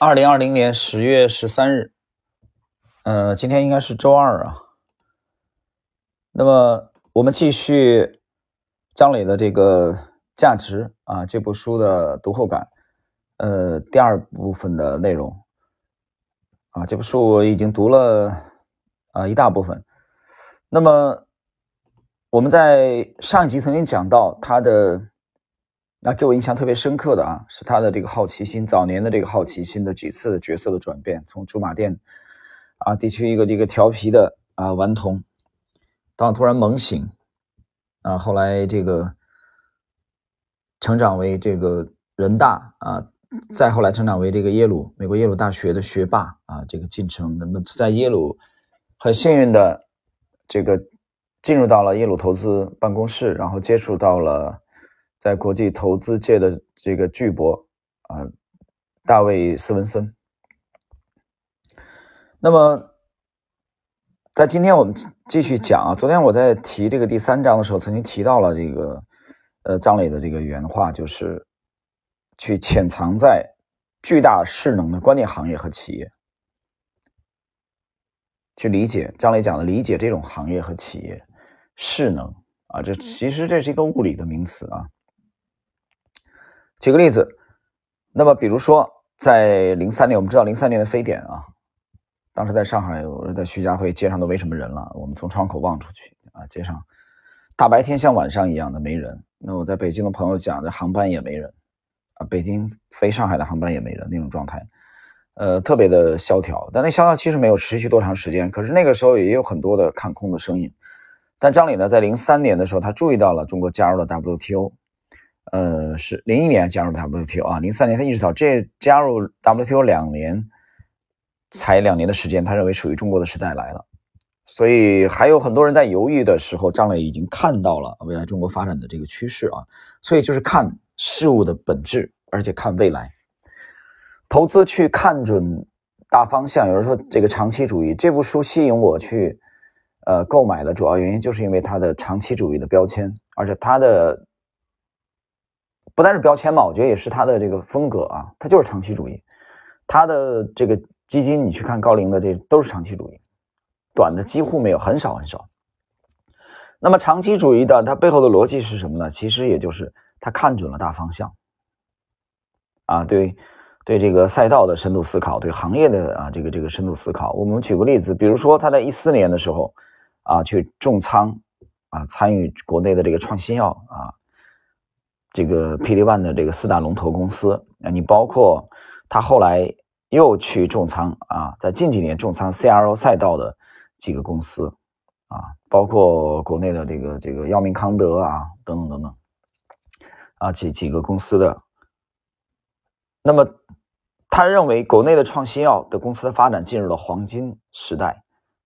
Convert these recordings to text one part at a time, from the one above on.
二零二零年十月十三日，呃，今天应该是周二啊。那么我们继续张磊的这个价值啊这部书的读后感，呃，第二部分的内容啊，这部书我已经读了啊一大部分。那么我们在上一集曾经讲到他的。那给我印象特别深刻的啊，是他的这个好奇心，早年的这个好奇心的几次的角色的转变，从驻马店啊，的确一个这个调皮的啊顽童，到突然猛醒啊，后来这个成长为这个人大啊，再后来成长为这个耶鲁美国耶鲁大学的学霸啊，这个进程，那么在耶鲁很幸运的这个进入到了耶鲁投资办公室，然后接触到了。在国际投资界的这个巨擘啊，大卫·斯文森。那么，在今天我们继续讲啊，昨天我在提这个第三章的时候，曾经提到了这个呃张磊的这个原话，就是去潜藏在巨大势能的关键行业和企业，去理解张磊讲的理解这种行业和企业势能啊，这其实这是一个物理的名词啊。举个例子，那么比如说，在零三年，我们知道零三年的非典啊，当时在上海，我在徐家汇街上都没什么人了。我们从窗口望出去啊，街上大白天像晚上一样的没人。那我在北京的朋友讲，这航班也没人啊，北京飞上海的航班也没人那种状态，呃，特别的萧条。但那萧条其实没有持续多长时间，可是那个时候也有很多的看空的声音。但张磊呢，在零三年的时候，他注意到了中国加入了 WTO。呃，是零一年加入 WTO 啊，零三年他意识到这加入 WTO 两年，才两年的时间，他认为属于中国的时代来了，所以还有很多人在犹豫的时候，张磊已经看到了未来中国发展的这个趋势啊，所以就是看事物的本质，而且看未来，投资去看准大方向。有人说这个长期主义，这部书吸引我去呃购买的主要原因，就是因为它的长期主义的标签，而且它的。不单是标签嘛，我觉得也是他的这个风格啊，他就是长期主义。他的这个基金，你去看高瓴的这都是长期主义，短的几乎没有，很少很少。那么长期主义的它背后的逻辑是什么呢？其实也就是他看准了大方向啊，对对这个赛道的深度思考，对行业的啊这个这个深度思考。我们举个例子，比如说他在一四年的时候啊去重仓啊参与国内的这个创新药啊。这个 PD One 的这个四大龙头公司啊，你包括他后来又去重仓啊，在近几年重仓 CRO 赛道的几个公司啊，包括国内的这个这个药明康德啊等等等等啊几几个公司的。那么他认为国内的创新药的公司的发展进入了黄金时代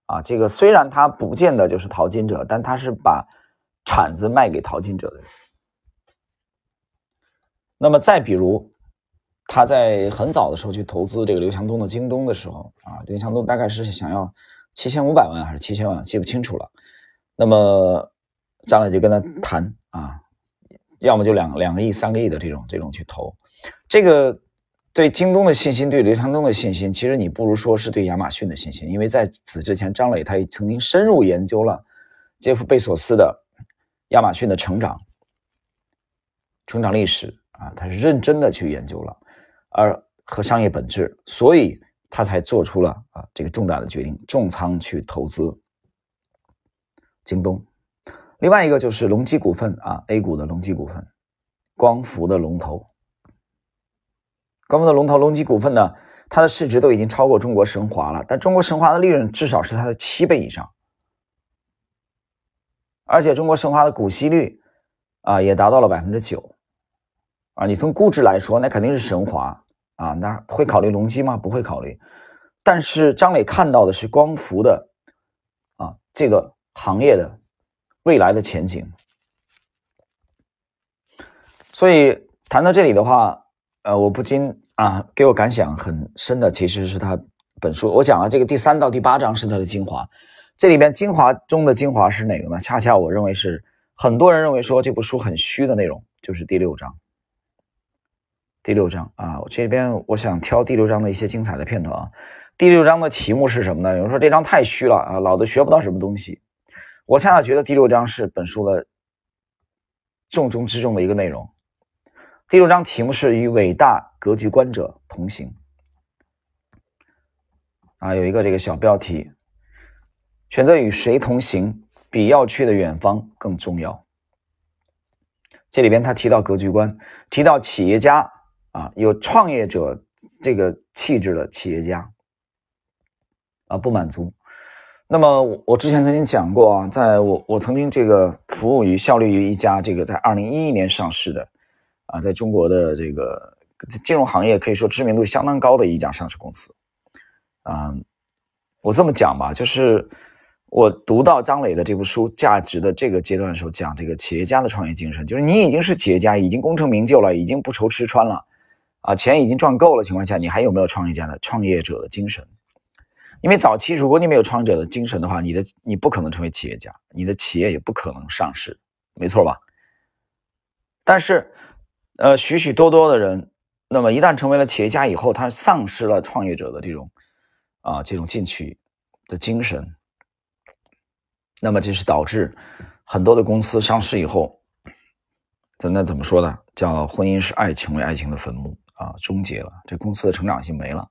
啊，这个虽然他不见得就是淘金者，但他是把铲子卖给淘金者的人。那么再比如，他在很早的时候去投资这个刘强东的京东的时候啊，刘强东大概是想要七千五百万还是七千万，记不清楚了。那么张磊就跟他谈啊，要么就两两个亿、三个亿的这种这种去投。这个对京东的信心，对刘强东的信心，其实你不如说是对亚马逊的信心，因为在此之前，张磊他也曾经深入研究了杰夫·贝索斯的亚马逊的成长成长历史。啊，他是认真的去研究了，而和商业本质，所以他才做出了啊这个重大的决定，重仓去投资京东。另外一个就是隆基股份啊，A 股的隆基股份，光伏的龙头，光伏的龙头隆基股份呢，它的市值都已经超过中国神华了，但中国神华的利润至少是它的七倍以上，而且中国神华的股息率啊也达到了百分之九。啊，你从估值来说，那肯定是神华啊，那会考虑隆基吗？不会考虑。但是张磊看到的是光伏的啊这个行业的未来的前景。所以谈到这里的话，呃，我不禁啊，给我感想很深的，其实是他本书。我讲了这个第三到第八章是他的精华，这里边精华中的精华是哪个呢？恰恰我认为是很多人认为说这部书很虚的内容，就是第六章。第六章啊，我这边我想挑第六章的一些精彩的片段啊。第六章的题目是什么呢？有人说这章太虚了啊，老子学不到什么东西。我恰恰觉得第六章是本书的重中之重的一个内容。第六章题目是与伟大格局观者同行啊，有一个这个小标题：选择与谁同行，比要去的远方更重要。这里边他提到格局观，提到企业家啊，有创业者这个气质的企业家。啊，不满足。那么我之前曾经讲过啊，在我我曾经这个服务于效力于一家这个在二零一一年上市的啊，在中国的这个金融行业可以说知名度相当高的一家上市公司。啊，我这么讲吧，就是我读到张磊的这部书《价值》的这个阶段的时候，讲这个企业家的创业精神，就是你已经是企业家，已经功成名就了，已经不愁吃穿了，啊，钱已经赚够了情况下，你还有没有创业家的创业者的精神？因为早期，如果你没有创业者的精神的话，你的你不可能成为企业家，你的企业也不可能上市，没错吧？但是，呃，许许多多的人，那么一旦成为了企业家以后，他丧失了创业者的这种啊这种进取的精神，那么这是导致很多的公司上市以后，咱那怎么说呢？叫婚姻是爱情为爱情的坟墓啊，终结了，这公司的成长性没了。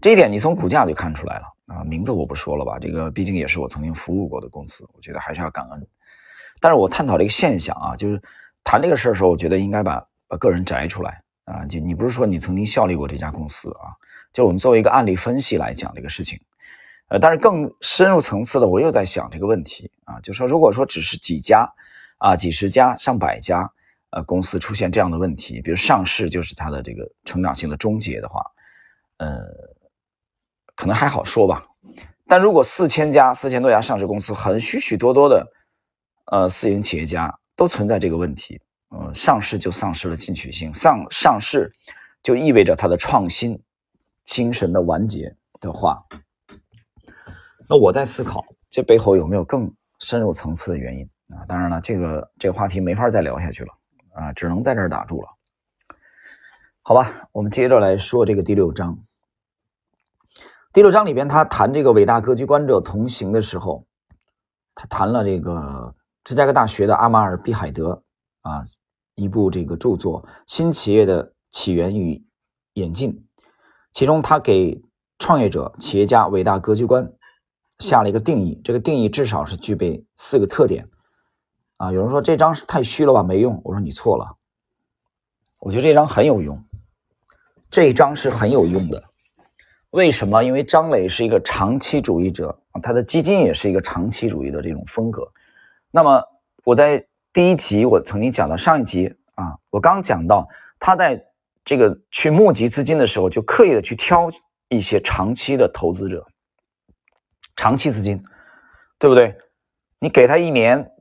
这一点你从股价就看出来了啊，名字我不说了吧，这个毕竟也是我曾经服务过的公司，我觉得还是要感恩。但是我探讨这个现象啊，就是谈这个事儿的时候，我觉得应该把把个人摘出来啊，就你不是说你曾经效力过这家公司啊，就我们作为一个案例分析来讲这个事情。呃，但是更深入层次的，我又在想这个问题啊，就说如果说只是几家啊、几十家、上百家呃公司出现这样的问题，比如上市就是它的这个成长性的终结的话，呃。可能还好说吧，但如果四千家、四千多家上市公司，很许许多多的，呃，私营企业家都存在这个问题，呃，上市就丧失了进取心，上上市就意味着它的创新精神的完结的话，那我在思考这背后有没有更深入层次的原因啊？当然了，这个这个话题没法再聊下去了啊，只能在这儿打住了。好吧，我们接着来说这个第六章。第六章里边，他谈这个伟大格局观者同行的时候，他谈了这个芝加哥大学的阿马尔·毕海德啊一部这个著作《新企业的起源与演进》，其中他给创业者、企业家伟大格局观下了一个定义，这个定义至少是具备四个特点啊。有人说这张是太虚了吧，没用。我说你错了，我觉得这张很有用，这张是很有用的。为什么？因为张磊是一个长期主义者，他的基金也是一个长期主义的这种风格。那么我在第一集我曾经讲到上一集啊，我刚讲到他在这个去募集资金的时候，就刻意的去挑一些长期的投资者，长期资金，对不对？你给他一年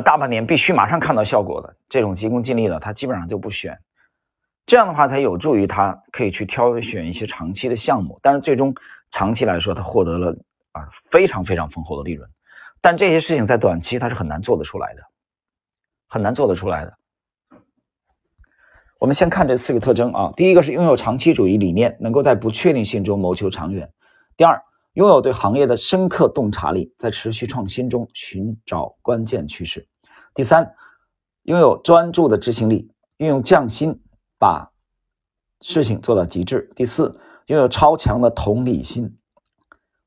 大半年必须马上看到效果的这种急功近利的，他基本上就不选。这样的话才有助于他可以去挑选一些长期的项目，但是最终长期来说，他获得了啊非常非常丰厚的利润。但这些事情在短期他是很难做得出来的，很难做得出来的。我们先看这四个特征啊，第一个是拥有长期主义理念，能够在不确定性中谋求长远；第二，拥有对行业的深刻洞察力，在持续创新中寻找关键趋势；第三，拥有专注的执行力，运用匠心。把事情做到极致。第四，拥有超强的同理心，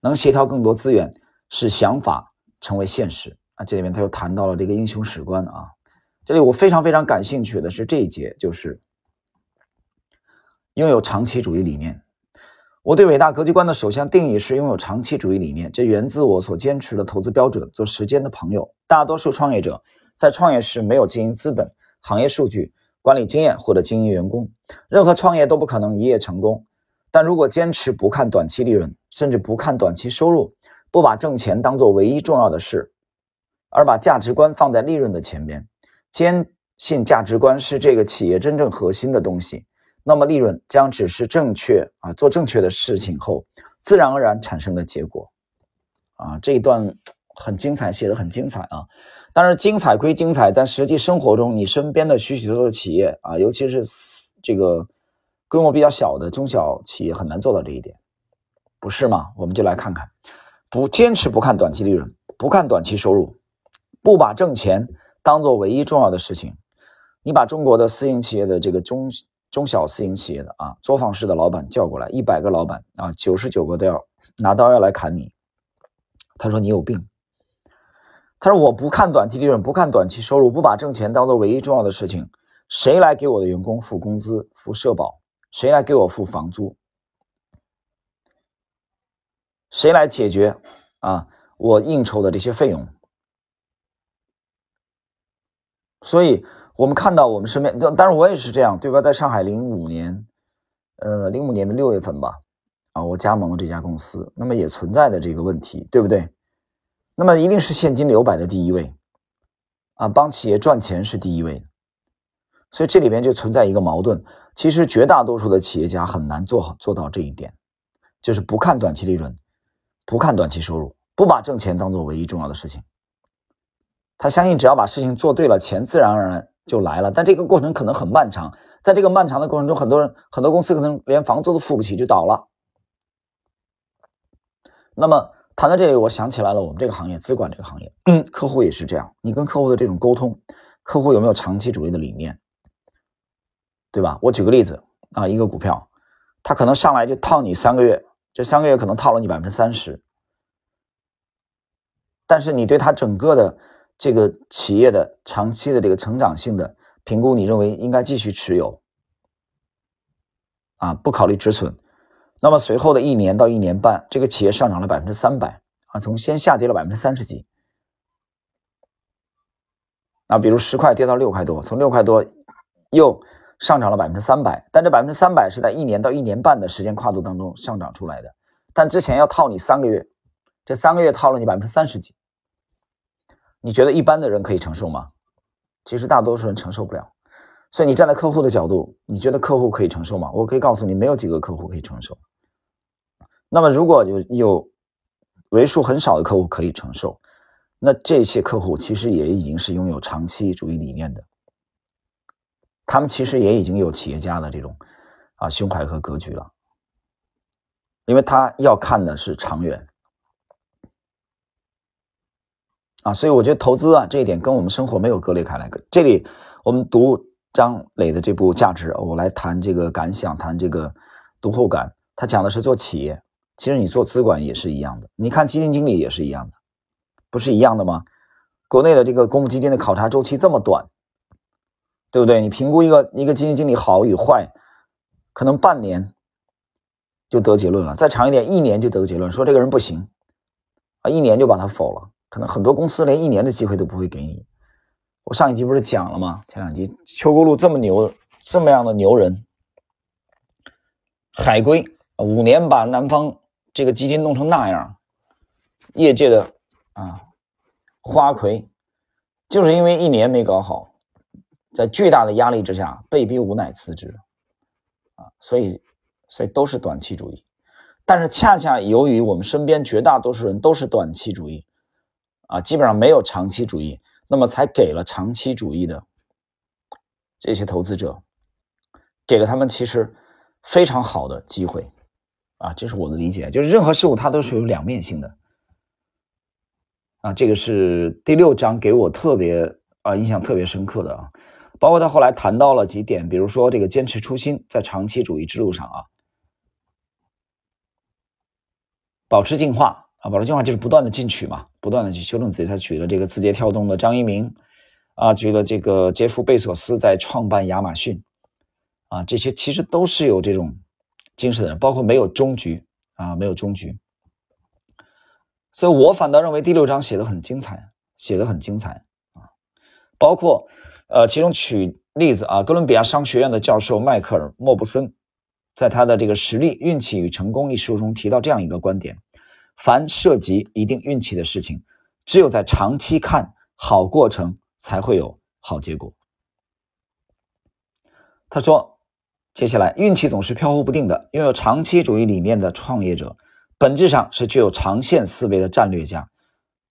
能协调更多资源，使想法成为现实啊！这里面他又谈到了这个英雄史观啊。这里我非常非常感兴趣的是这一节，就是拥有长期主义理念。我对伟大格局观的首项定义是拥有长期主义理念，这源自我所坚持的投资标准——做时间的朋友。大多数创业者在创业时没有经营资本、行业数据。管理经验或者经营员工，任何创业都不可能一夜成功。但如果坚持不看短期利润，甚至不看短期收入，不把挣钱当做唯一重要的事，而把价值观放在利润的前边，坚信价值观是这个企业真正核心的东西，那么利润将只是正确啊做正确的事情后自然而然产生的结果。啊，这一段很精彩，写的很精彩啊。但是精彩归精彩，在实际生活中，你身边的许许多多的企业啊，尤其是这个规模比较小的中小企业很难做到这一点，不是吗？我们就来看看，不坚持不看短期利润，不看短期收入，不把挣钱当做唯一重要的事情。你把中国的私营企业的这个中中小私营企业的啊作坊式的老板叫过来，一百个老板啊，九十九个都要拿刀要来砍你。他说你有病。他说我不看短期利润，不看短期收入，不把挣钱当做唯一重要的事情。谁来给我的员工付工资、付社保？谁来给我付房租？谁来解决啊我应酬的这些费用？所以。我们看到我们身边，当然我也是这样，对吧？在上海零五年，呃，零五年的六月份吧，啊，我加盟了这家公司，那么也存在的这个问题，对不对？那么一定是现金流摆在第一位，啊，帮企业赚钱是第一位，所以这里边就存在一个矛盾。其实绝大多数的企业家很难做好做到这一点，就是不看短期利润，不看短期收入，不把挣钱当做唯一重要的事情。他相信只要把事情做对了，钱自然而然。就来了，但这个过程可能很漫长，在这个漫长的过程中，很多人、很多公司可能连房租都付不起就倒了。那么谈到这里，我想起来了，我们这个行业，资管这个行业，嗯，客户也是这样。你跟客户的这种沟通，客户有没有长期主义的理念，对吧？我举个例子啊，一个股票，他可能上来就套你三个月，这三个月可能套了你百分之三十，但是你对他整个的。这个企业的长期的这个成长性的评估，你认为应该继续持有啊？不考虑止损。那么随后的一年到一年半，这个企业上涨了百分之三百啊，从先下跌了百分之三十几。啊，比如十块跌到六块多，从六块多又上涨了百分之三百，但这百分之三百是在一年到一年半的时间跨度当中上涨出来的，但之前要套你三个月，这三个月套了你百分之三十几。你觉得一般的人可以承受吗？其实大多数人承受不了，所以你站在客户的角度，你觉得客户可以承受吗？我可以告诉你，没有几个客户可以承受。那么如果有有为数很少的客户可以承受，那这些客户其实也已经是拥有长期主义理念的，他们其实也已经有企业家的这种啊胸怀和格局了，因为他要看的是长远。啊，所以我觉得投资啊这一点跟我们生活没有割裂开来。这里我们读张磊的这部《价值》，我来谈这个感想，谈这个读后感。他讲的是做企业，其实你做资管也是一样的。你看基金经理也是一样的，不是一样的吗？国内的这个公募基金的考察周期这么短，对不对？你评估一个一个基金经理好与坏，可能半年就得结论了，再长一点，一年就得结论，说这个人不行啊，一年就把他否了。可能很多公司连一年的机会都不会给你。我上一集不是讲了吗？前两集邱国禄这么牛，这么样的牛人，海归五年把南方这个基金弄成那样，业界的啊花魁，就是因为一年没搞好，在巨大的压力之下被逼无奈辞职啊，所以所以都是短期主义。但是恰恰由于我们身边绝大多数人都是短期主义。啊，基本上没有长期主义，那么才给了长期主义的这些投资者，给了他们其实非常好的机会，啊，这是我的理解，就是任何事物它都是有两面性的，啊，这个是第六章给我特别啊印象特别深刻的啊，包括他后来谈到了几点，比如说这个坚持初心，在长期主义之路上啊，保持进化。啊，保持进化就是不断的进取嘛，不断的去修正自己。他举了这个字节跳动的张一鸣，啊，举了这个杰夫贝索斯在创办亚马逊，啊，这些其实都是有这种精神的人，包括没有终局啊，没有终局。所以我反倒认为第六章写的很精彩，写的很精彩啊，包括呃，其中举例子啊，哥伦比亚商学院的教授迈克尔莫布森，在他的这个《实力、运气与成功》一书中提到这样一个观点。凡涉及一定运气的事情，只有在长期看好过程，才会有好结果。他说：“接下来，运气总是飘忽不定的。拥有长期主义理念的创业者，本质上是具有长线思维的战略家。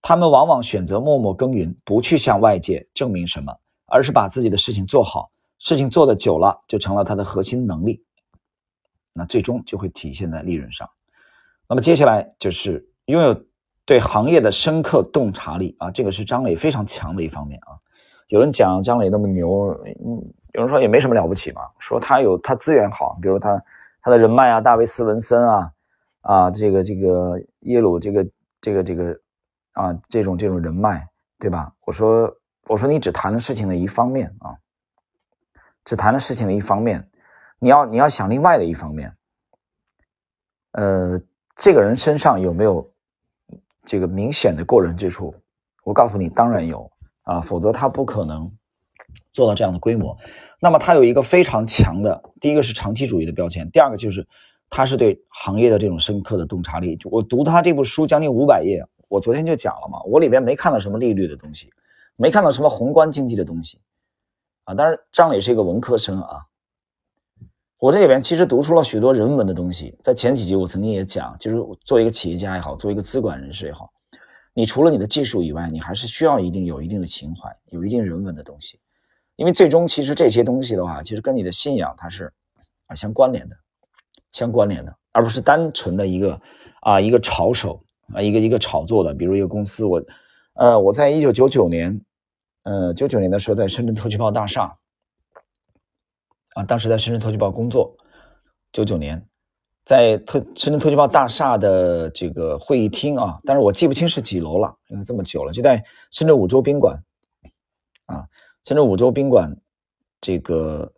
他们往往选择默默耕耘，不去向外界证明什么，而是把自己的事情做好，事情做的久了，就成了他的核心能力，那最终就会体现在利润上。那么接下来就是拥有对行业的深刻洞察力啊，这个是张磊非常强的一方面啊。有人讲张磊那么牛，嗯，有人说也没什么了不起嘛，说他有他资源好，比如他他的人脉啊，大卫斯文森啊，啊，这个这个耶鲁这个这个这个啊，这种这种人脉，对吧？我说我说你只谈了事情的一方面啊。只谈了事情的一方面，你要你要想另外的一方面，呃，这个人身上有没有这个明显的过人之处？我告诉你，当然有啊，否则他不可能做到这样的规模。那么他有一个非常强的，第一个是长期主义的标签，第二个就是他是对行业的这种深刻的洞察力。我读他这部书将近五百页，我昨天就讲了嘛，我里边没看到什么利率的东西，没看到什么宏观经济的东西。啊，当然，张磊是一个文科生啊。我这里边其实读出了许多人文的东西。在前几集我曾经也讲，就是作为一个企业家也好，作为一个资管人士也好，你除了你的技术以外，你还是需要一定有一定的情怀，有一定人文的东西。因为最终其实这些东西的话，其实跟你的信仰它是啊相关联的，相关联的，而不是单纯的一个啊一个炒手啊一个一个炒作的。比如一个公司，我呃我在一九九九年。呃，九九年的时候，在深圳特区报大厦，啊，当时在深圳特区报工作。九九年，在特深圳特区报大厦的这个会议厅啊，但是我记不清是几楼了，因为这么久了，就在深圳五洲宾馆，啊，深圳五洲宾馆这个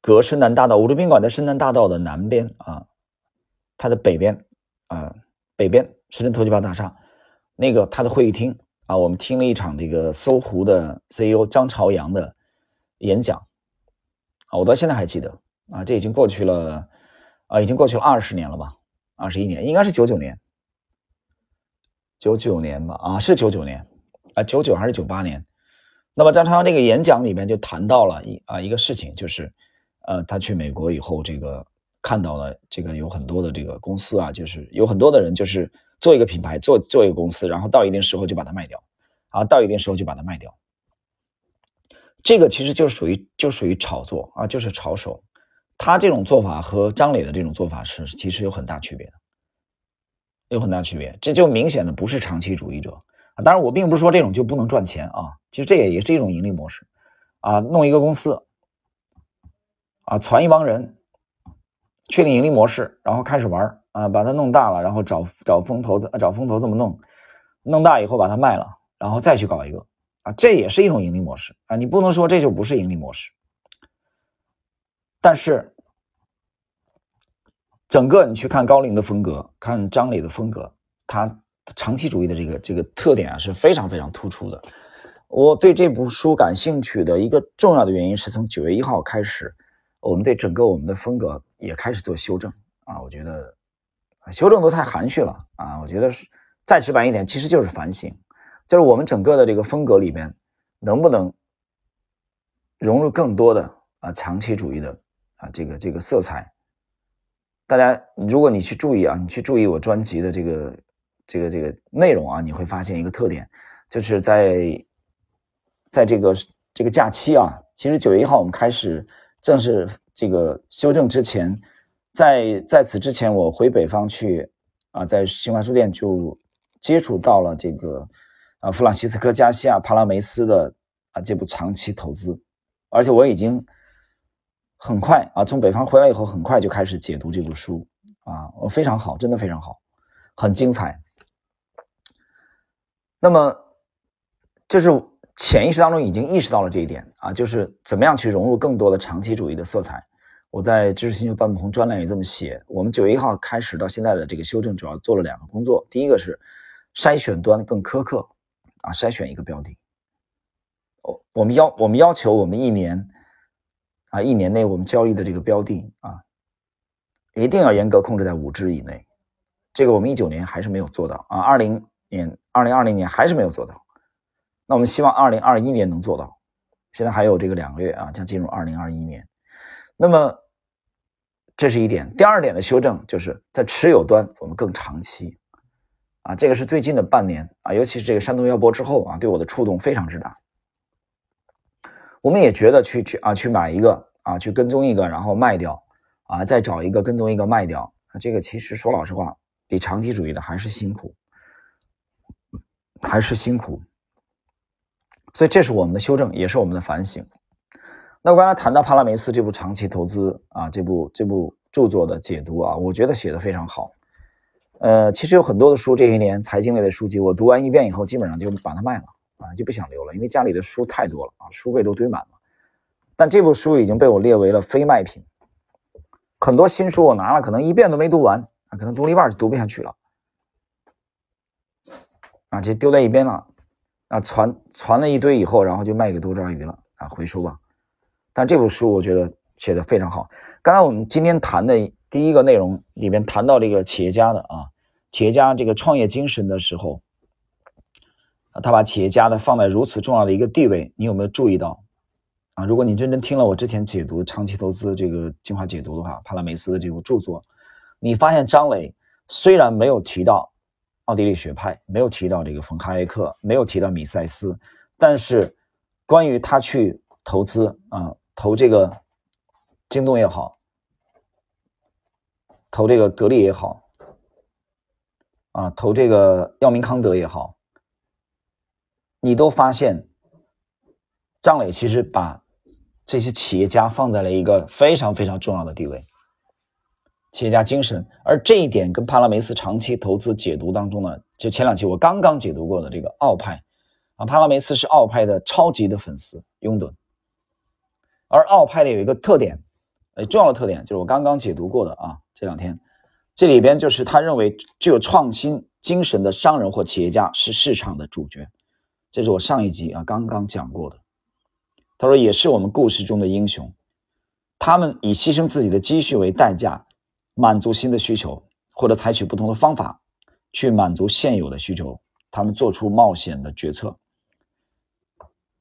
隔深南大道，五洲宾馆在深南大道的南边啊，它的北边啊，北边深圳特区报大厦那个它的会议厅。啊，我们听了一场这个搜狐的 CEO 张朝阳的演讲，啊，我到现在还记得啊，这已经过去了啊，已经过去了二十年了吧，二十一年，应该是九九年，九九年吧，啊，是九九年，啊，九九还是九八年？那么张朝阳这个演讲里面就谈到了一啊一个事情，就是呃，他去美国以后，这个看到了这个有很多的这个公司啊，就是有很多的人就是。做一个品牌，做做一个公司，然后到一定时候就把它卖掉，啊，到一定时候就把它卖掉。这个其实就是属于就属于炒作啊，就是炒手。他这种做法和张磊的这种做法是其实有很大区别的，有很大区别。这就明显的不是长期主义者啊。当然，我并不是说这种就不能赚钱啊，其实这也也是一种盈利模式啊。弄一个公司啊，攒一帮人，确定盈利模式，然后开始玩啊，把它弄大了，然后找找风投，找风投这么弄，弄大以后把它卖了，然后再去搞一个啊，这也是一种盈利模式啊。你不能说这就不是盈利模式，但是整个你去看高瓴的风格，看张磊的风格，他长期主义的这个这个特点啊是非常非常突出的。我对这部书感兴趣的一个重要的原因是从九月一号开始，我们对整个我们的风格也开始做修正啊，我觉得。修正都太含蓄了啊！我觉得是再直白一点，其实就是反省，就是我们整个的这个风格里边能不能融入更多的啊长期主义的啊这个这个色彩。大家如果你去注意啊，你去注意我专辑的这个这个这个内容啊，你会发现一个特点，就是在在这个这个假期啊，其实九月一号我们开始正式这个修正之前。在在此之前，我回北方去啊，在新华书店就接触到了这个啊，弗朗西斯科·加西亚·帕拉梅斯的啊这部长期投资，而且我已经很快啊从北方回来以后，很快就开始解读这部书啊，我非常好，真的非常好，很精彩。那么，就是潜意识当中已经意识到了这一点啊，就是怎么样去融入更多的长期主义的色彩。我在知识星球半不红专栏也这么写。我们九月一号开始到现在的这个修正，主要做了两个工作。第一个是筛选端更苛刻啊，筛选一个标的。我我们要我们要求我们一年啊一年内我们交易的这个标的啊，一定要严格控制在五只以内。这个我们一九年还是没有做到啊，二零年二零二零年还是没有做到。那我们希望二零二一年能做到。现在还有这个两个月啊，将进入二零二一年。那么。这是一点，第二点的修正就是在持有端，我们更长期，啊，这个是最近的半年啊，尤其是这个山东腰波之后啊，对我的触动非常之大。我们也觉得去去啊去买一个啊去跟踪一个，然后卖掉啊，再找一个跟踪一个卖掉，这个其实说老实话，比长期主义的还是辛苦，还是辛苦。所以这是我们的修正，也是我们的反省。那我刚才谈到帕拉梅斯这部长期投资啊，这部这部著作的解读啊，我觉得写的非常好。呃，其实有很多的书，这些年财经类的书籍，我读完一遍以后，基本上就把它卖了啊，就不想留了，因为家里的书太多了啊，书柜都堆满了。但这部书已经被我列为了非卖品。很多新书我拿了，可能一遍都没读完啊，可能读了一半就读不下去了啊，就丢在一边了。啊，传传了一堆以后，然后就卖给多抓鱼了啊，回收吧。但这部书我觉得写的非常好。刚才我们今天谈的第一个内容里面谈到这个企业家的啊，企业家这个创业精神的时候，啊，他把企业家的放在如此重要的一个地位，你有没有注意到啊？如果你认真听了我之前解读长期投资这个精华解读的话，帕拉梅斯的这部著作，你发现张磊虽然没有提到。奥地利学派没有提到这个冯哈耶克，没有提到米塞斯，但是关于他去投资啊，投这个京东也好，投这个格力也好，啊，投这个药明康德也好，你都发现张磊其实把这些企业家放在了一个非常非常重要的地位。企业家精神，而这一点跟帕拉梅斯长期投资解读当中呢，就前两期我刚刚解读过的这个奥派，啊，帕拉梅斯是奥派的超级的粉丝拥趸，而奥派的有一个特点，呃，重要的特点就是我刚刚解读过的啊，这两天这里边就是他认为具有创新精神的商人或企业家是市场的主角，这是我上一集啊刚刚讲过的，他说也是我们故事中的英雄，他们以牺牲自己的积蓄为代价。满足新的需求，或者采取不同的方法去满足现有的需求，他们做出冒险的决策。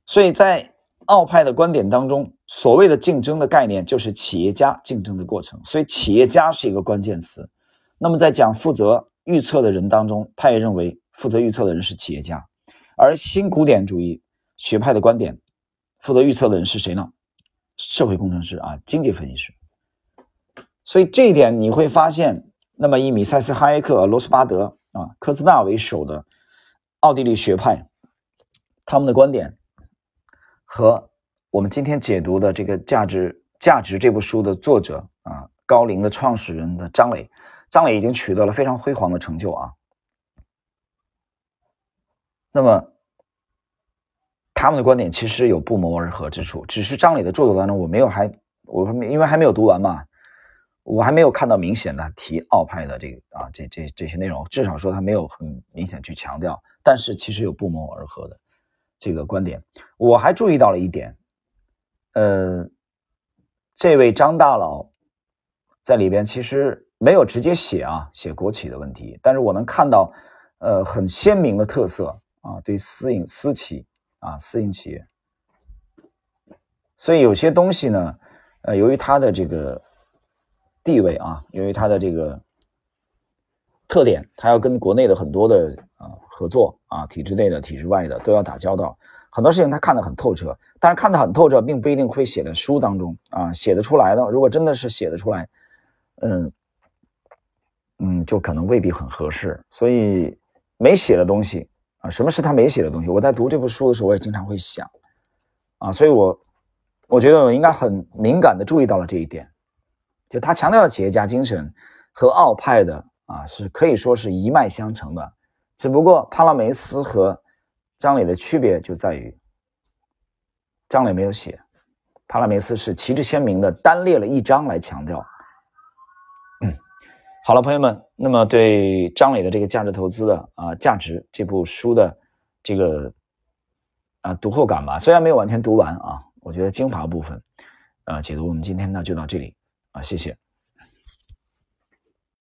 所以在奥派的观点当中，所谓的竞争的概念就是企业家竞争的过程。所以企业家是一个关键词。那么在讲负责预测的人当中，他也认为负责预测的人是企业家。而新古典主义学派的观点，负责预测的人是谁呢？社会工程师啊，经济分析师。所以这一点你会发现，那么以米塞斯、哈耶克、罗斯巴德啊、科兹纳为首的奥地利学派，他们的观点和我们今天解读的这个《价值价值》这部书的作者啊，高龄的创始人的张磊，张磊已经取得了非常辉煌的成就啊。那么他们的观点其实有不谋而合之处，只是张磊的著作当中我没有还我还没因为还没有读完嘛。我还没有看到明显的提奥派的这个啊，这这这些内容，至少说他没有很明显去强调，但是其实有不谋而合的这个观点。我还注意到了一点，呃，这位张大佬在里边其实没有直接写啊，写国企的问题，但是我能看到呃很鲜明的特色啊，对私营私企啊，私营企业，所以有些东西呢，呃，由于他的这个。地位啊，由于它的这个特点，它要跟国内的很多的啊合作啊，体制内的、体制外的都要打交道，很多事情他看得很透彻。但是看得很透彻，并不一定会写在书当中啊，写得出来的。如果真的是写得出来，嗯嗯，就可能未必很合适。所以没写的东西啊，什么是他没写的东西？我在读这部书的时候，我也经常会想啊，所以我我觉得我应该很敏感的注意到了这一点。就他强调的企业家精神和奥派的啊是可以说是一脉相承的，只不过帕拉梅斯和张磊的区别就在于，张磊没有写，帕拉梅斯是旗帜鲜明的单列了一章来强调。嗯，好了，朋友们，那么对张磊的这个价值投资的啊价值这部书的这个啊读后感吧，虽然没有完全读完啊，我觉得精华部分啊解读我们今天呢就到这里。啊，谢谢。